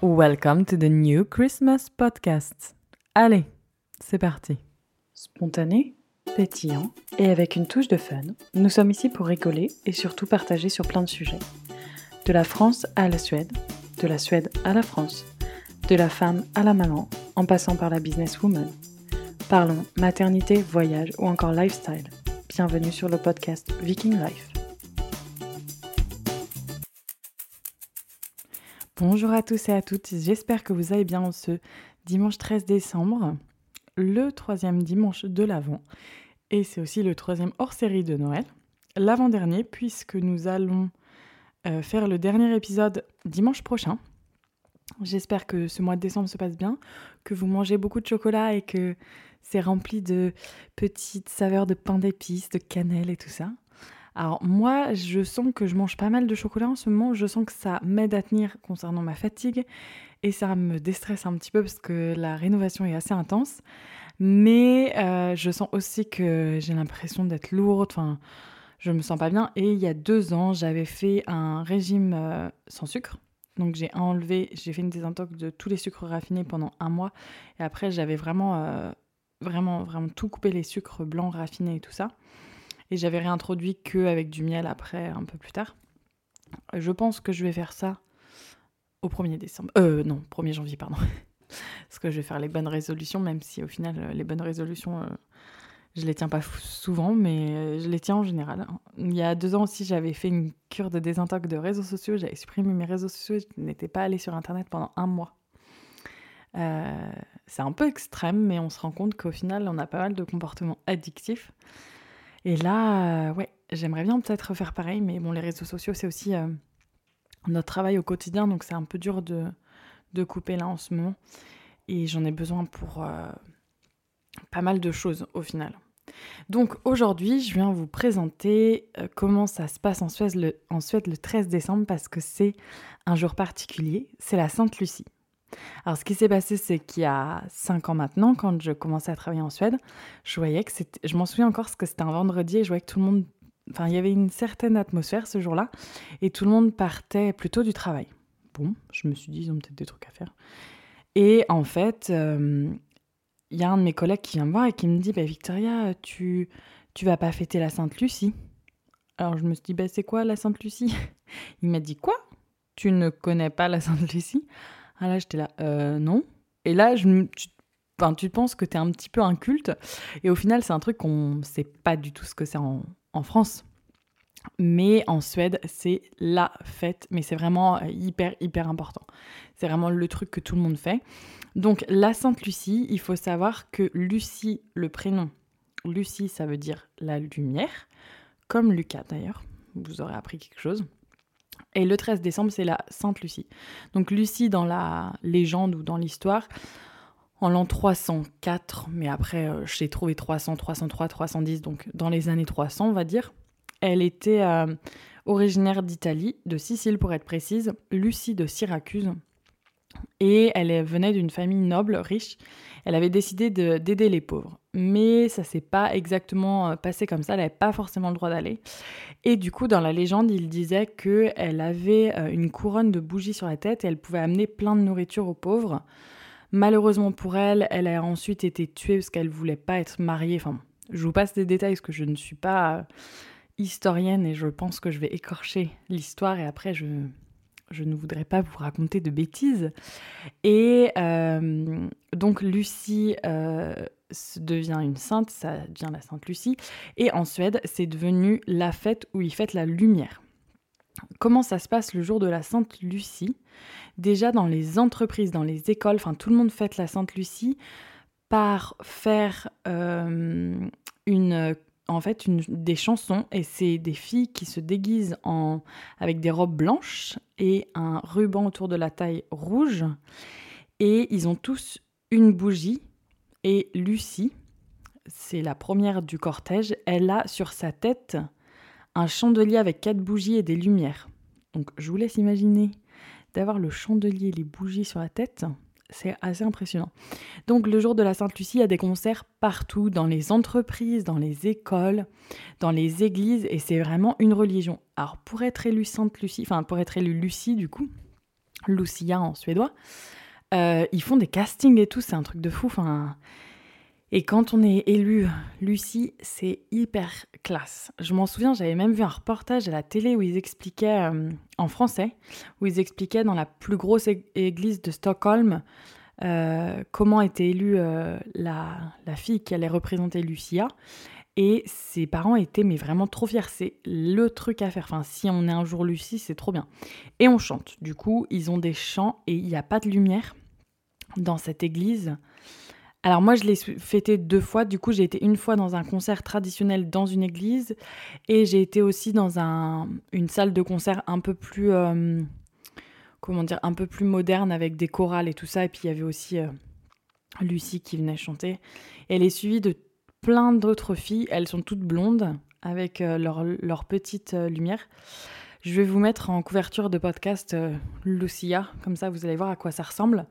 Welcome to the new Christmas podcast. Allez, c'est parti. Spontané, pétillant et avec une touche de fun, nous sommes ici pour rigoler et surtout partager sur plein de sujets. De la France à la Suède, de la Suède à la France, de la femme à la maman, en passant par la businesswoman. Parlons maternité, voyage ou encore lifestyle. Bienvenue sur le podcast Viking Life. Bonjour à tous et à toutes, j'espère que vous allez bien en ce dimanche 13 décembre, le troisième dimanche de l'Avent, et c'est aussi le troisième hors-série de Noël, l'avant-dernier, puisque nous allons euh, faire le dernier épisode dimanche prochain. J'espère que ce mois de décembre se passe bien, que vous mangez beaucoup de chocolat et que c'est rempli de petites saveurs de pain d'épices, de cannelle et tout ça. Alors moi, je sens que je mange pas mal de chocolat en ce moment. Je sens que ça m'aide à tenir concernant ma fatigue et ça me déstresse un petit peu parce que la rénovation est assez intense. Mais euh, je sens aussi que j'ai l'impression d'être lourde. Enfin, je me sens pas bien. Et il y a deux ans, j'avais fait un régime euh, sans sucre. Donc j'ai enlevé, j'ai fait une désintox de tous les sucres raffinés pendant un mois. Et après, j'avais vraiment, euh, vraiment, vraiment tout coupé les sucres blancs raffinés et tout ça. Et j'avais réintroduit que avec du miel après, un peu plus tard. Je pense que je vais faire ça au 1er décembre. Euh, non, 1er janvier, pardon. Parce que je vais faire les bonnes résolutions, même si au final, euh, les bonnes résolutions, euh, je les tiens pas souvent, mais euh, je les tiens en général. Il y a deux ans aussi, j'avais fait une cure de désintox de réseaux sociaux. J'avais supprimé mes réseaux sociaux. Je n'étais pas allée sur Internet pendant un mois. c'est un peu extrême, mais on se rend compte qu'au final, on a pas mal de comportements addictifs. Et là, euh, ouais, j'aimerais bien peut-être faire pareil, mais bon, les réseaux sociaux, c'est aussi euh, notre travail au quotidien, donc c'est un peu dur de, de, couper là en ce moment. Et j'en ai besoin pour euh, pas mal de choses au final. Donc aujourd'hui, je viens vous présenter comment ça se passe en Suède, le, en Suède le 13 décembre parce que c'est un jour particulier, c'est la Sainte Lucie. Alors, ce qui s'est passé, c'est qu'il y a cinq ans maintenant, quand je commençais à travailler en Suède, je voyais que c'était. Je m'en souviens encore parce que c'était un vendredi et je voyais que tout le monde. Enfin, il y avait une certaine atmosphère ce jour-là et tout le monde partait plutôt du travail. Bon, je me suis dit, ils ont peut-être des trucs à faire. Et en fait, euh, il y a un de mes collègues qui vient me voir et qui me dit bah, Victoria, tu, tu vas pas fêter la Sainte Lucie? Alors, je me suis dit bah, c'est quoi la Sainte Lucie? Il m'a dit Quoi? Tu ne connais pas la Sainte Lucie? Ah là, j'étais là, euh, non. Et là, je, tu, tu penses que t'es un petit peu inculte. Et au final, c'est un truc qu'on sait pas du tout ce que c'est en, en France. Mais en Suède, c'est la fête, mais c'est vraiment hyper, hyper important. C'est vraiment le truc que tout le monde fait. Donc, la Sainte Lucie, il faut savoir que Lucie, le prénom, Lucie, ça veut dire la lumière, comme Lucas d'ailleurs. Vous aurez appris quelque chose. Et le 13 décembre, c'est la Sainte Lucie. Donc Lucie, dans la légende ou dans l'histoire, en l'an 304, mais après euh, j'ai trouvé 300, 303, 310, donc dans les années 300, on va dire. Elle était euh, originaire d'Italie, de Sicile pour être précise, Lucie de Syracuse. Et elle venait d'une famille noble, riche. Elle avait décidé d'aider les pauvres mais ça s'est pas exactement euh, passé comme ça, elle n'avait pas forcément le droit d'aller. Et du coup, dans la légende, il disait qu'elle avait euh, une couronne de bougies sur la tête et elle pouvait amener plein de nourriture aux pauvres. Malheureusement pour elle, elle a ensuite été tuée parce qu'elle voulait pas être mariée. Enfin, je vous passe des détails parce que je ne suis pas euh, historienne et je pense que je vais écorcher l'histoire et après je, je ne voudrais pas vous raconter de bêtises. Et donc Lucie devient une sainte, ça devient la Sainte Lucie. Et en Suède, c'est devenu la fête où ils fêtent la lumière. Comment ça se passe le jour de la Sainte Lucie? Déjà dans les entreprises, dans les écoles, enfin tout le monde fête la Sainte Lucie par faire euh, une en fait des chansons et c'est des filles qui se déguisent en, avec des robes blanches et un ruban autour de la taille rouge et ils ont tous une bougie et Lucie, c'est la première du cortège, elle a sur sa tête un chandelier avec quatre bougies et des lumières. Donc je vous laisse imaginer d'avoir le chandelier et les bougies sur la tête. C'est assez impressionnant. Donc le jour de la Sainte-Lucie, il y a des concerts partout, dans les entreprises, dans les écoles, dans les églises, et c'est vraiment une religion. Alors pour être élu Sainte-Lucie, enfin pour être élu Lucie du coup, Lucia en suédois. Euh, ils font des castings et tout, c'est un truc de fou. Enfin, et quand on est élu Lucie, c'est hyper classe. Je m'en souviens, j'avais même vu un reportage à la télé où ils expliquaient, euh, en français, où ils expliquaient dans la plus grosse église de Stockholm euh, comment était élue euh, la, fille qui allait représenter Lucia. Et ses parents étaient mais vraiment trop fiers. C'est le truc à faire. Enfin, si on est un jour Lucie, c'est trop bien. Et on chante. Du coup, ils ont des chants et il n'y a pas de lumière dans cette église. Alors moi, je l'ai fêté deux fois. Du coup, j'ai été une fois dans un concert traditionnel dans une église et j'ai été aussi dans un, une salle de concert un peu plus, euh, comment dire, un peu plus moderne avec des chorales et tout ça. Et puis il y avait aussi euh, Lucie qui venait chanter. elle est suivie de plein d'autres filles. Elles sont toutes blondes avec euh, leur, leur, petite lumière. Je vais vous mettre en couverture de podcast Lucia, comme ça vous allez voir à quoi ça ressemble.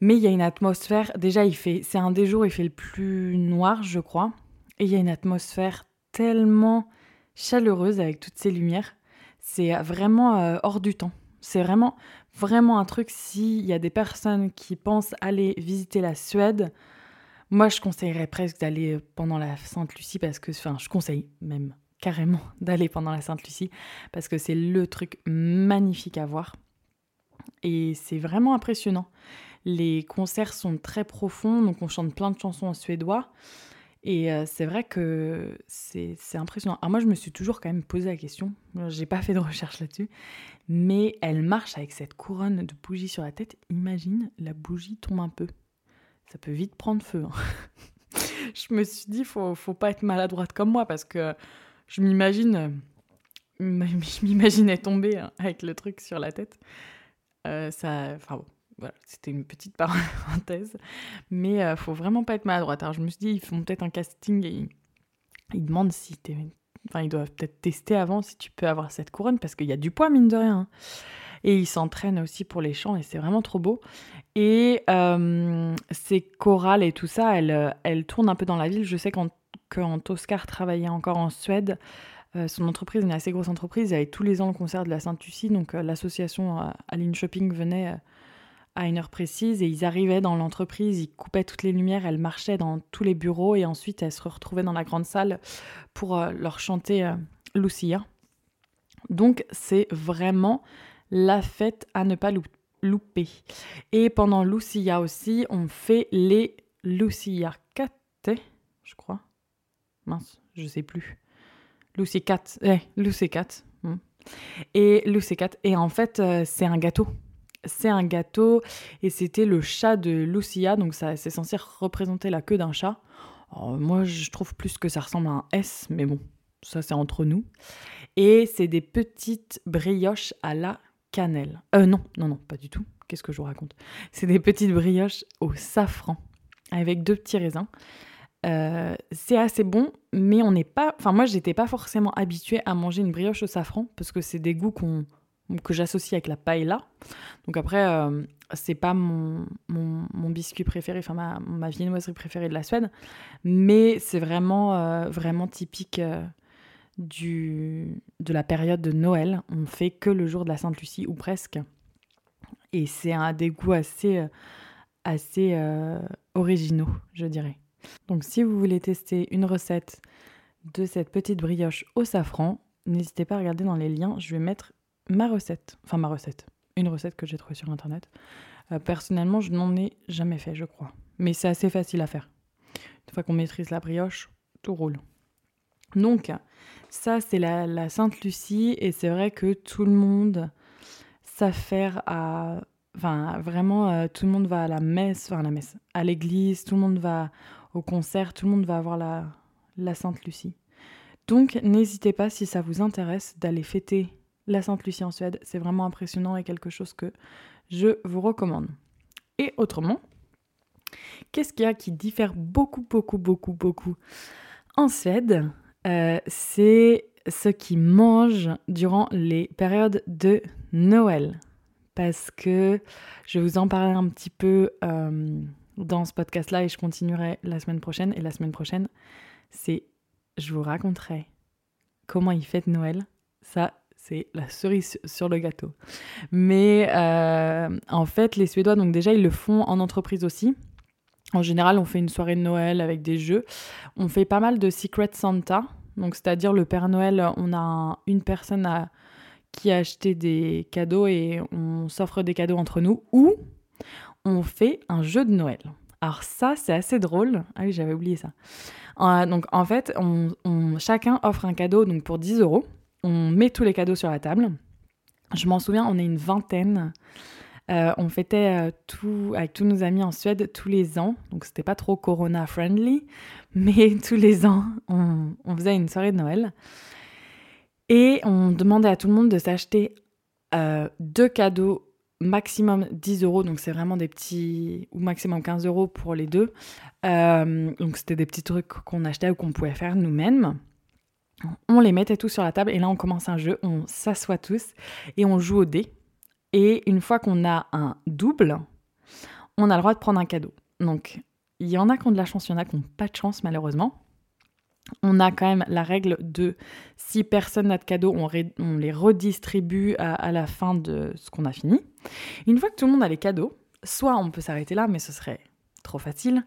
Mais il y a une atmosphère. Déjà, il fait, c'est un des jours il fait le plus noir, je crois. Et il y a une atmosphère tellement chaleureuse avec toutes ces lumières. C'est vraiment euh, hors du temps. C'est vraiment, vraiment un truc. S'il y a des personnes qui pensent aller visiter la Suède, moi, je conseillerais presque d'aller euh, pendant la Sainte-Lucie parce que, enfin, je conseille même carrément d'aller pendant la Sainte-Lucie parce que c'est le truc magnifique à voir. Et c'est vraiment impressionnant. Les concerts sont très profonds, donc on chante plein de chansons en suédois. Et euh, c'est vrai que c'est impressionnant. Alors moi, je me suis toujours quand même posé la question. J'ai pas fait de recherche là-dessus. Mais elle marche avec cette couronne de bougies sur la tête. Imagine, la bougie tombe un peu. Ça peut vite prendre feu. Hein. je me suis dit, faut, faut pas être maladroite comme moi parce que je m'imagine, je m'imaginais tomber hein, avec le truc sur la tête. Euh, ça, enfin bon, voilà, c'était une petite parenthèse. Mais il euh, faut vraiment pas être maladroite. Alors je me suis dit, ils font peut-être un casting et ils, demandent si t'es. Enfin, ils doivent peut-être tester avant si tu peux avoir cette couronne parce qu'il y a du poids, mine de rien. Hein. Et ils s'entraînent aussi pour les chants et c'est vraiment trop beau. Et euh, ces chorales et tout ça, elles, elles tournent un peu dans la ville. Je sais quand, quand Oscar travaillait encore en Suède, euh, son entreprise, une assez grosse entreprise, il y avait tous les ans le concert de la Sainte-Lucie. Donc l'association Aline Shopping venait à une heure précise et ils arrivaient dans l'entreprise, ils coupaient toutes les lumières, elles marchaient dans tous les bureaux et ensuite elles se retrouvaient dans la grande salle pour euh, leur chanter euh, Lucia. Donc c'est vraiment la fête à ne pas louper. Et pendant Lucia aussi, on fait les Lucia Cate, je crois. Mince, je sais plus. Lucia Cat, eh, Lucia Cat. Hmm. Et Lucia Cat, et en fait, euh, c'est un gâteau c'est un gâteau et c'était le chat de Lucia, donc ça c'est censé représenter la queue d'un chat. moi je trouve plus que ça ressemble à un S, mais bon, ça c'est entre nous. Et c'est des petites brioches à la cannelle. Euh non, non, non, pas du tout. Qu'est-ce que je vous raconte? C'est des petites brioches au safran avec deux petits raisins. Euh, c'est assez bon, mais on n'est pas. Enfin, moi, j'étais pas forcément habituée à manger une brioche au safran parce que c'est des goûts qu'on que j'associe avec la paella. Donc après, euh, c'est pas mon, biscuit préféré, enfin ma, ma viennoiserie préférée de la Suède, mais c'est vraiment, euh, vraiment typique euh, du, de la période de Noël. On fait que le jour de la Sainte-Lucie, ou presque. Et c'est un des goûts assez, assez originaux, je dirais. Donc si vous voulez tester une recette de cette petite brioche au safran, n'hésitez pas à regarder dans les liens, je vais mettre ma recette, enfin ma recette, une recette que j'ai trouvée sur internet. Euh, personnellement, je n'en ai jamais fait, je crois. Mais c'est assez facile à faire. Une fois qu'on maîtrise la brioche, tout roule. Donc, ça, c'est la, Sainte Lucie, et c'est vrai que tout le monde s'affaire à. Enfin, vraiment, euh, tout le monde va à la messe, enfin, à la messe, à l'église, tout le monde va au concert, tout le monde va avoir la, la Sainte Lucie. Donc, n'hésitez pas, si ça vous intéresse, d'aller fêter la Sainte-Lucie en Suède. C'est vraiment impressionnant et quelque chose que je vous recommande. Et autrement, qu'est-ce qu'il y a qui diffère beaucoup, beaucoup, beaucoup, beaucoup en Suède? Euh, C'est ce qui mange durant les périodes de Noël. Parce que je vous en parler un petit peu euh, dans ce podcast-là et je continuerai la semaine prochaine. Et la semaine prochaine, c'est je vous raconterai comment ils fêtent Noël. Ça, c'est la cerise sur le gâteau. Mais euh, en fait, les Suédois, donc déjà, ils le font en entreprise aussi. En général, on fait une soirée de Noël avec des jeux. On fait pas mal de Secret Santa. Donc, c'est-à-dire le Père Noël, on a une personne qui a acheté des cadeaux et on s'offre des cadeaux entre nous. Ou on fait un jeu de Noël. Alors ça, c'est assez drôle. Ah oui, j'avais oublié ça. Euh, donc en fait, on, chacun offre un cadeau donc pour 10 euros. On met tous les cadeaux sur la table. Je m'en souviens, on est une vingtaine. Euh, on fêtait euh, tout avec tous nos amis en Suède tous les ans, donc c'était pas trop corona friendly, mais tous les ans on, faisait une soirée de Noël et on demandait à tout le monde de s'acheter deux cadeaux maximum 10 euros, donc c'est vraiment des petits, ou maximum 15 euros pour les deux. Euh, donc c'était des petits trucs qu'on achetait ou qu'on pouvait faire nous-mêmes. On les mettait tous sur la table et là on commence un jeu, on s'assoit tous et on joue au dé. Et une fois qu'on a un double, on a le droit de prendre un cadeau. Donc il y en a qui ont de la chance, il y en a qui n'ont pas de chance malheureusement on a quand même la règle de si personne n'a de cadeau, on, les redistribue à, la fin de ce qu'on a fini. Une fois que tout le monde a les cadeaux, soit on peut s'arrêter là, mais ce serait trop facile.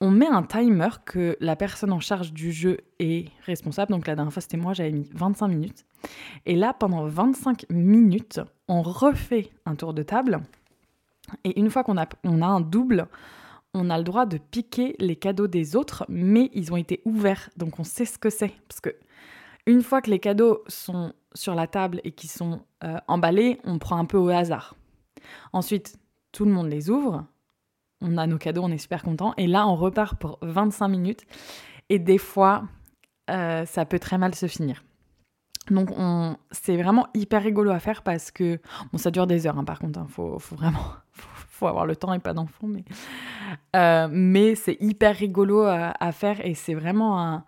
On met un timer que la personne en charge du jeu est responsable. Donc la dernière fois c'était moi, j'avais mis 25 minutes. Et là, pendant 25 minutes, on refait un tour de table. Et une fois qu'on a, on a un double, on a le droit de piquer les cadeaux des autres, mais ils ont été ouverts, donc on sait ce que c'est. Parce que une fois que les cadeaux sont sur la table et qui sont euh, emballés, on prend un peu au hasard. Ensuite, tout le monde les ouvre, on a nos cadeaux, on est super content, et là on repart pour 25 minutes, et des fois, euh, ça peut très mal se finir. Donc on... c'est vraiment hyper rigolo à faire parce que bon ça dure des heures hein, par contre, il hein. faut, faut, vraiment faut avoir le temps et pas d'enfant, mais, euh, mais c'est hyper rigolo à, faire et c'est vraiment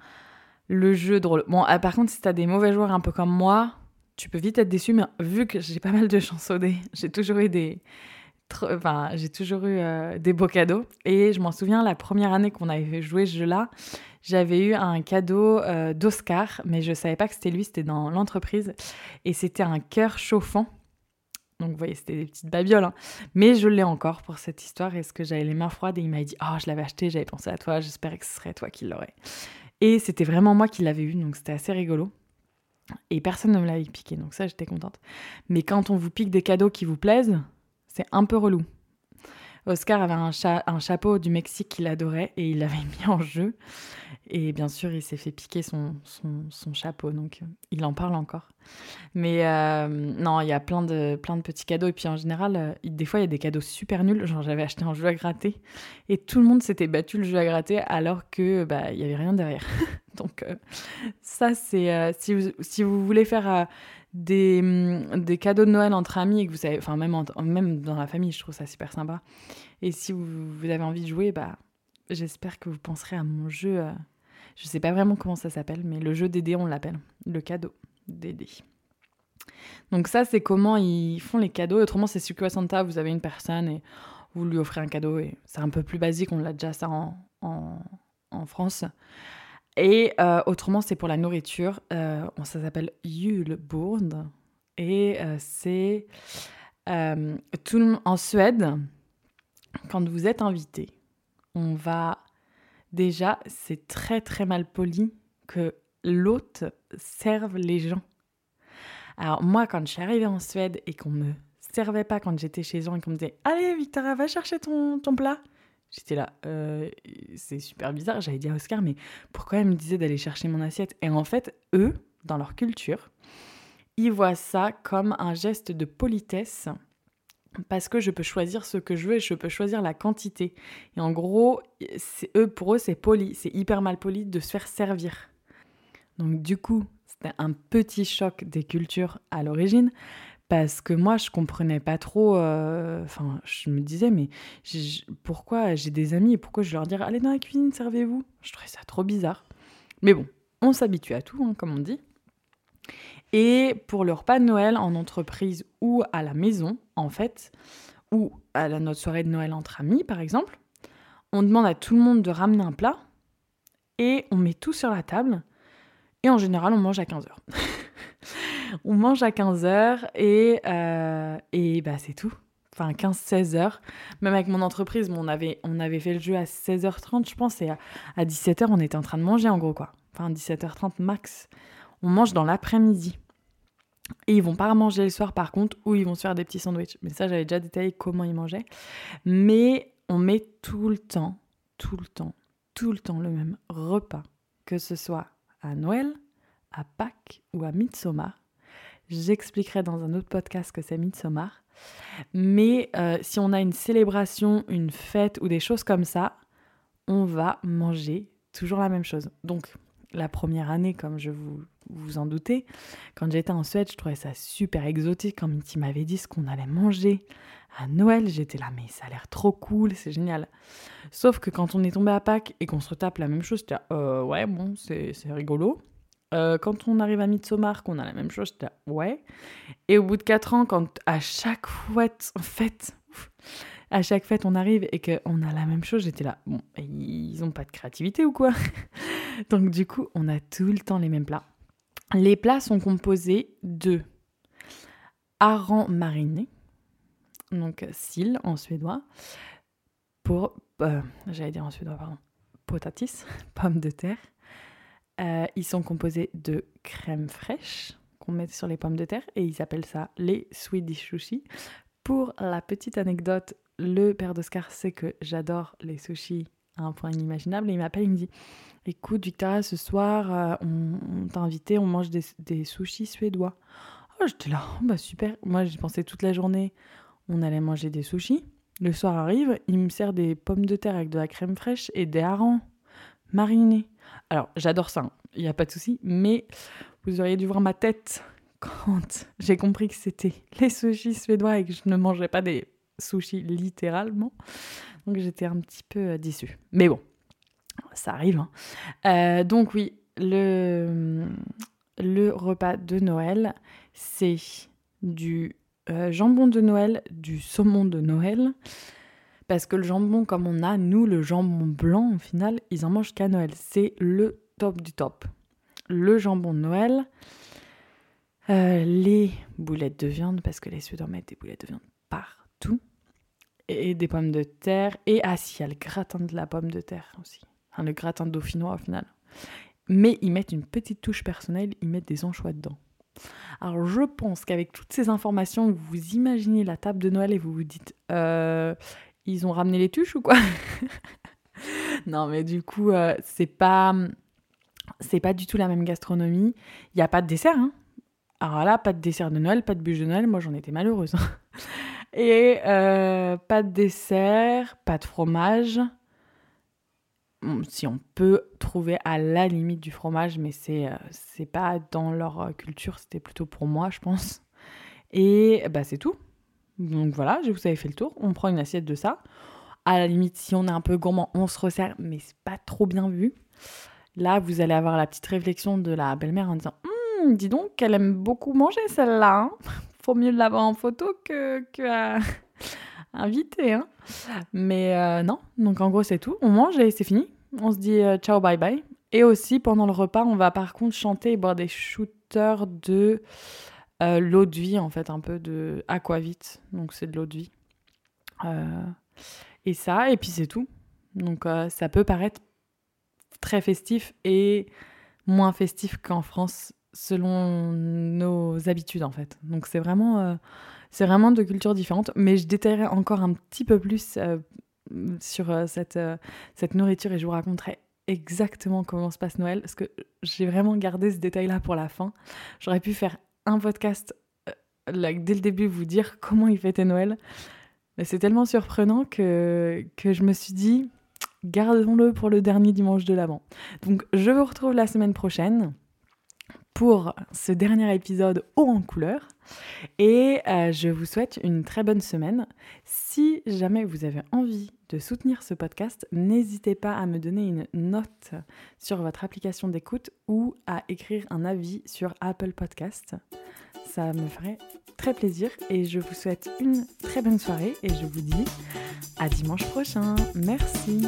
le jeu drôle. Bon, par contre, si t'as des mauvais joueurs un peu comme moi, tu peux vite être déçu, mais vu que j'ai pas mal de chance au j'ai toujours eu des. J'ai toujours eu euh, des beaux cadeaux. Et je m'en souviens, la première année qu'on avait joué ce jeu-là, j'avais eu un cadeau euh, d'Oscar, mais je savais pas que c'était lui, c'était dans l'entreprise. Et c'était un cœur chauffant donc vous voyez, c'était des petites babioles. Hein. Mais je l'ai encore pour cette histoire. Est-ce que j'avais les mains froides? Et il m'a dit Oh, je l'avais acheté, j'avais pensé à toi, j'espérais que ce serait toi qui l'aurais. Et c'était vraiment moi qui l'avais eu, donc c'était assez rigolo. Et personne ne me l'avait piqué, donc ça j'étais contente. Mais quand on vous pique des cadeaux qui vous plaisent, c'est un peu relou. Oscar avait un, chapeau du Mexique qu'il adorait et il l'avait mis en jeu. Et bien sûr, il s'est fait piquer son, chapeau, donc euh, il en parle encore. Mais euh, non, il y a plein de, petits cadeaux. Et puis en général, euh, des fois, il y a des cadeaux super nuls. Genre, j'avais acheté un jeu à gratter et tout le monde s'était battu le jeu à gratter alors que bah, il y avait rien derrière. donc ça, c'est si vous voulez faire des, mm, des, cadeaux de Noël entre amis que vous savez, enfin même, même dans la famille, je trouve ça super sympa. Et si vous, avez envie de jouer, bah j'espère que vous penserez à mon jeu je sais pas vraiment comment ça s'appelle, mais le jeu des on l'appelle. Le cadeau des Donc ça, c'est comment ils font les cadeaux. Autrement, c'est Secret Santa, vous avez une personne et vous lui offrez un cadeau. Et c'est un peu plus basique, on l'a déjà ça en, en, France. Et euh, autrement, c'est pour la nourriture. Euh, ça s'appelle Julebourd. Et euh, c'est tout en Suède, quand vous êtes invité, on va Déjà, c'est très très mal poli que l'hôte serve les gens. Alors moi, quand je suis arrivée en Suède et qu'on me servait pas quand j'étais chez eux et qu'on me disait Allez Victoria, va chercher ton, ton plat. J'étais là, euh, c'est super bizarre. J'avais dit à Oscar, mais pourquoi elle me disait d'aller chercher mon assiette? Et en fait, eux, dans leur culture, ils voient ça comme un geste de politesse parce que je peux choisir ce que je veux et je peux choisir la quantité. Et en gros, eux, pour eux, c'est poli, c'est hyper mal poli de se faire servir. Donc du coup, c'était un petit choc des cultures à l'origine, parce que moi, je comprenais pas trop. Euh, enfin, je me disais, mais pourquoi j'ai des amis et pourquoi je leur dire allez dans la cuisine, servez-vous Je trouvais ça trop bizarre. Mais bon, on s'habitue à tout, hein, comme on dit. Et pour le repas de Noël en entreprise ou à la maison, en fait, ou à la, notre soirée de Noël entre amis, par exemple, on demande à tout le monde de ramener un plat et on met tout sur la table. Et en général, on mange à 15h. on mange à 15h et, euh, et bah, c'est tout. Enfin, 15-16 heures. Même avec mon entreprise, on, avait, on avait fait le jeu à 16h30, je pense, et à, à 17h, on était en train de manger, en gros, quoi. Enfin, 17h30 max. On mange dans l'après-midi. Et ils vont pas manger le soir, par contre, ou ils vont se faire des petits sandwichs. Mais ça, j'avais déjà détaillé comment ils mangeaient. Mais on met tout le temps, tout le temps, tout le temps le même repas. Que ce soit à Noël, à Pâques ou à Midsommar. J'expliquerai dans un autre podcast que c'est Midsommar. Mais euh, si on a une célébration, une fête ou des choses comme ça, on va manger toujours la même chose. Donc, la première année, comme je vous, vous en doutez, quand j'étais en Suède, je trouvais ça super exotique. Quand Mitty m'avait dit ce qu'on allait manger à Noël, j'étais là, mais ça a l'air trop cool, c'est génial. Sauf que quand on est tombé à Pâques et qu'on se retape la même chose, j'étais euh, ouais, bon, c'est rigolo. Euh, quand on arrive à Midsommar, qu'on a la même chose, j'étais ouais. Et au bout de 4 ans, quand à chaque fête, fête, à chaque fête on arrive et qu'on a la même chose, j'étais là, bon, ils ont pas de créativité ou quoi? Donc du coup, on a tout le temps les mêmes plats. Les plats sont composés de hareng mariné, donc sil en suédois, pour, euh, j'allais dire en suédois, pardon, potatis, pommes de terre, euh, ils sont composés de crème fraîche qu'on met sur les pommes de terre et ils appellent ça les Swedish sushi. Pour la petite anecdote, le père d'Oscar sait que j'adore les sushis à un point inimaginable et il m'appelle, il me dit Écoute, Victoria, ce soir, euh, on, t'a invité, on mange des, sushis suédois. Oh, j'étais là, oh, bah super. Moi, j'y pensais toute la journée, on allait manger des sushis. Le soir arrive, il me sert des pommes de terre avec de la crème fraîche et des harengs marinés. Alors, j'adore ça, il n'y a pas de souci, mais vous auriez dû voir ma tête quand j'ai compris que c'était les sushis suédois et que je ne mangeais pas des sushis littéralement. Donc, j'étais un petit peu euh, déçue. Mais bon, ça arrive. Hein. Euh, donc, oui, le, le repas de Noël, c'est du euh, jambon de Noël, du saumon de Noël, parce que le jambon, comme on a, nous, le jambon blanc, au final, ils en mangent qu'à Noël. C'est le top du top. Le jambon de Noël, euh, les boulettes de viande, parce que les Suédois mettent des boulettes de viande partout, et des pommes de terre, et ah si, il y a le gratin de la pomme de terre aussi. Le gratin dauphinois au final. Mais ils mettent une petite touche personnelle, ils mettent des anchois dedans. Alors je pense qu'avec toutes ces informations, vous imaginez la table de Noël et vous vous dites, euh, ils ont ramené les tuches ou quoi? Non, mais du coup, euh, c'est pas c'est pas du tout la même gastronomie. Il n'y a pas de dessert. Hein. Alors là, pas de dessert de Noël, pas de bûche de Noël. Moi, j'en étais malheureuse. Hein. Et euh, pas de dessert, pas de fromage. Si on peut trouver à la limite du fromage, mais c'est euh, c'est pas dans leur culture, c'était plutôt pour moi, je pense. Et bah, c'est tout. Donc voilà, je vous avais fait le tour. On prend une assiette de ça. À la limite, si on est un peu gourmand, on se resserre, mais c'est pas trop bien vu. Là, vous allez avoir la petite réflexion de la belle-mère en disant hum, Dis donc, elle aime beaucoup manger celle-là. Hein. Faut mieux l'avoir en photo que, que inviter. Hein. Mais euh, non, donc en gros, c'est tout. On mange et c'est fini. On se dit euh, ciao, bye bye. Et aussi, pendant le repas, on va par contre chanter et boire des shooters de euh, l'eau de vie, en fait, un peu de aquavit. Donc, c'est de l'eau de vie. Euh, et ça, et puis c'est tout. Donc, euh, ça peut paraître très festif et moins festif qu'en France, selon nos habitudes, en fait. Donc, c'est vraiment, c'est vraiment de cultures différentes. Mais je détaillerai encore un petit peu plus sur cette, cette nourriture et je vous raconterai exactement comment se passe Noël, parce que j'ai vraiment gardé ce détail-là pour la fin. J'aurais pu faire un podcast euh, dès le début vous dire comment il fêtait Noël. Mais c'est tellement surprenant que, que je me suis dit, gardons-le pour le dernier dimanche de l'Avent. Donc je vous retrouve la semaine prochaine pour ce dernier épisode haut en couleur. Et euh, je vous souhaite une très bonne semaine. Si jamais vous avez envie de soutenir ce podcast, n'hésitez pas à me donner une note sur votre application d'écoute ou à écrire un avis sur Apple Podcast. Ça me ferait très plaisir et je vous souhaite une très bonne soirée et je vous dis à dimanche prochain. Merci.